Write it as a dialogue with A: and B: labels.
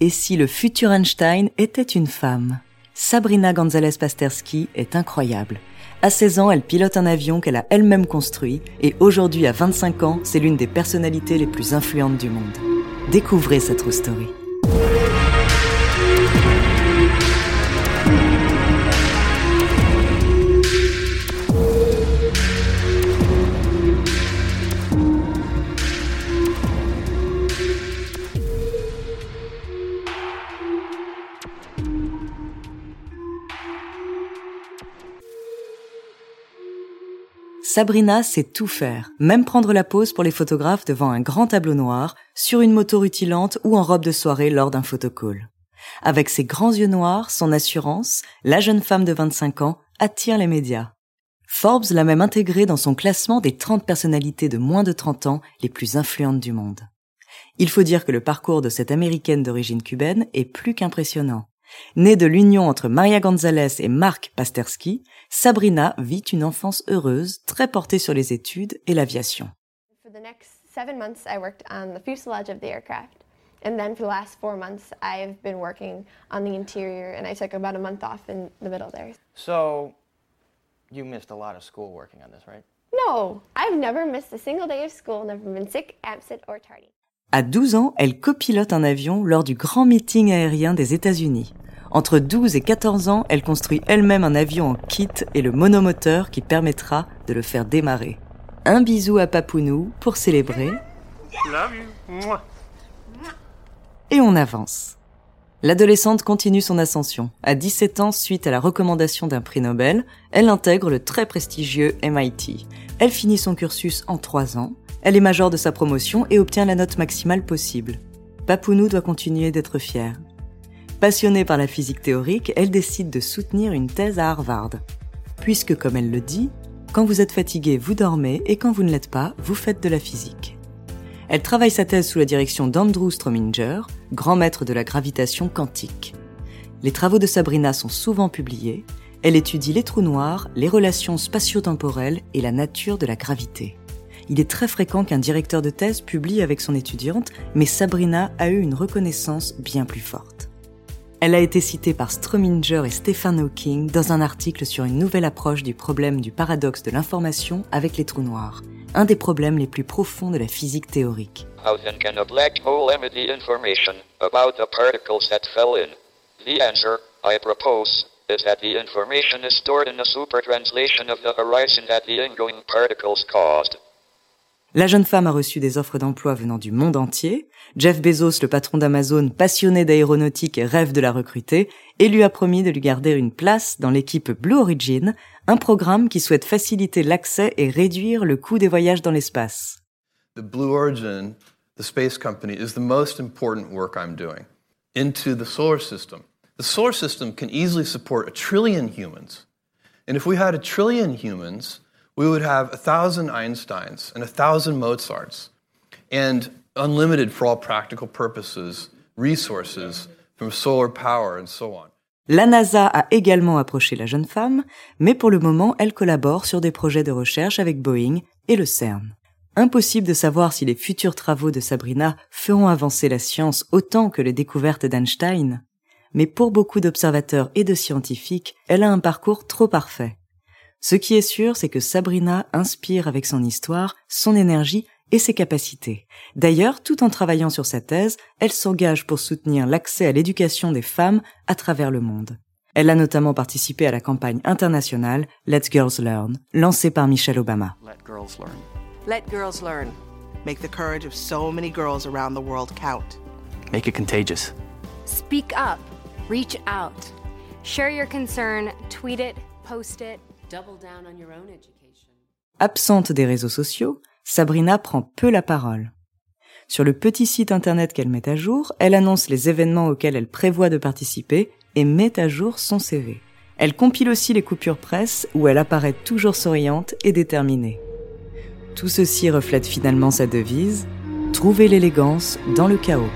A: Et si le futur Einstein était une femme? Sabrina González Pasterski est incroyable. À 16 ans, elle pilote un avion qu'elle a elle-même construit et aujourd'hui, à 25 ans, c'est l'une des personnalités les plus influentes du monde. Découvrez cette true story. Sabrina sait tout faire, même prendre la pose pour les photographes devant un grand tableau noir, sur une moto rutilante ou en robe de soirée lors d'un photocall. Avec ses grands yeux noirs, son assurance, la jeune femme de 25 ans attire les médias. Forbes l'a même intégrée dans son classement des 30 personnalités de moins de 30 ans les plus influentes du monde. Il faut dire que le parcours de cette américaine d'origine cubaine est plus qu'impressionnant. Née de l'union entre Maria Gonzalez et Mark Pasterski, Sabrina vit une enfance heureuse, très portée sur les études et l'aviation.
B: For the next seven months, I worked on the fuselage of the aircraft. And then for the last four months, I've been working on the interior, and I took about a month off in the middle there.
C: So, you missed a lot of school working on this, right?
B: No, I've never missed a single day of school, never been sick, absent, or tardy.
A: À 12 ans, elle copilote un avion lors du grand meeting aérien des États-Unis. Entre 12 et 14 ans, elle construit elle-même un avion en kit et le monomoteur qui permettra de le faire démarrer. Un bisou à Papounou pour célébrer. Et on avance. L'adolescente continue son ascension. À 17 ans, suite à la recommandation d'un prix Nobel, elle intègre le très prestigieux MIT. Elle finit son cursus en 3 ans. Elle est major de sa promotion et obtient la note maximale possible. Papounou doit continuer d'être fière. Passionnée par la physique théorique, elle décide de soutenir une thèse à Harvard. Puisque, comme elle le dit, quand vous êtes fatigué, vous dormez, et quand vous ne l'êtes pas, vous faites de la physique. Elle travaille sa thèse sous la direction d'Andrew Strominger, grand maître de la gravitation quantique. Les travaux de Sabrina sont souvent publiés. Elle étudie les trous noirs, les relations spatio-temporelles et la nature de la gravité. Il est très fréquent qu'un directeur de thèse publie avec son étudiante, mais Sabrina a eu une reconnaissance bien plus forte. Elle a été citée par Strominger et Stephen Hawking dans un article sur une nouvelle approche du problème du paradoxe de l'information avec les trous noirs, un des problèmes les plus profonds de la physique théorique. La jeune femme a reçu des offres d'emploi venant du monde entier. Jeff Bezos, le patron d'Amazon, passionné d'aéronautique et rêve de la recruter, et lui a promis de lui garder une place dans l'équipe Blue Origin, un programme qui souhaite faciliter l'accès et réduire le coût des voyages dans l'espace.
D: The Blue Origin, the space company, is the most important work I'm doing into the solar system. The solar system can easily support a trillion humans. And if we had a trillion humans, we would have a thousand Einsteins and a thousand Mozarts and unlimited, for all practical purposes, resources from solar power and so on.
A: La NASA a également approché la jeune femme, mais pour le moment, elle collabore sur des projets de recherche avec Boeing et le CERN. Impossible de savoir si les futurs travaux de Sabrina feront avancer la science autant que les découvertes d'Einstein. Mais pour beaucoup d'observateurs et de scientifiques, elle a un parcours trop parfait. Ce qui est sûr, c'est que Sabrina inspire avec son histoire, son énergie et ses capacités. D'ailleurs, tout en travaillant sur sa thèse, elle s'engage pour soutenir l'accès à l'éducation des femmes à travers le monde. Elle a notamment participé à la campagne internationale Let's Girls Learn, lancée par Michelle Obama.
C: Let girls learn.
E: Let girls learn. Make the courage of so many girls around the world count.
C: Make it contagious.
F: Speak up. Reach out. Share your concern. Tweet it. Post it.
A: Absente des réseaux sociaux, Sabrina prend peu la parole. Sur le petit site internet qu'elle met à jour, elle annonce les événements auxquels elle prévoit de participer et met à jour son CV. Elle compile aussi les coupures presse où elle apparaît toujours souriante et déterminée. Tout ceci reflète finalement sa devise Trouver l'élégance dans le chaos.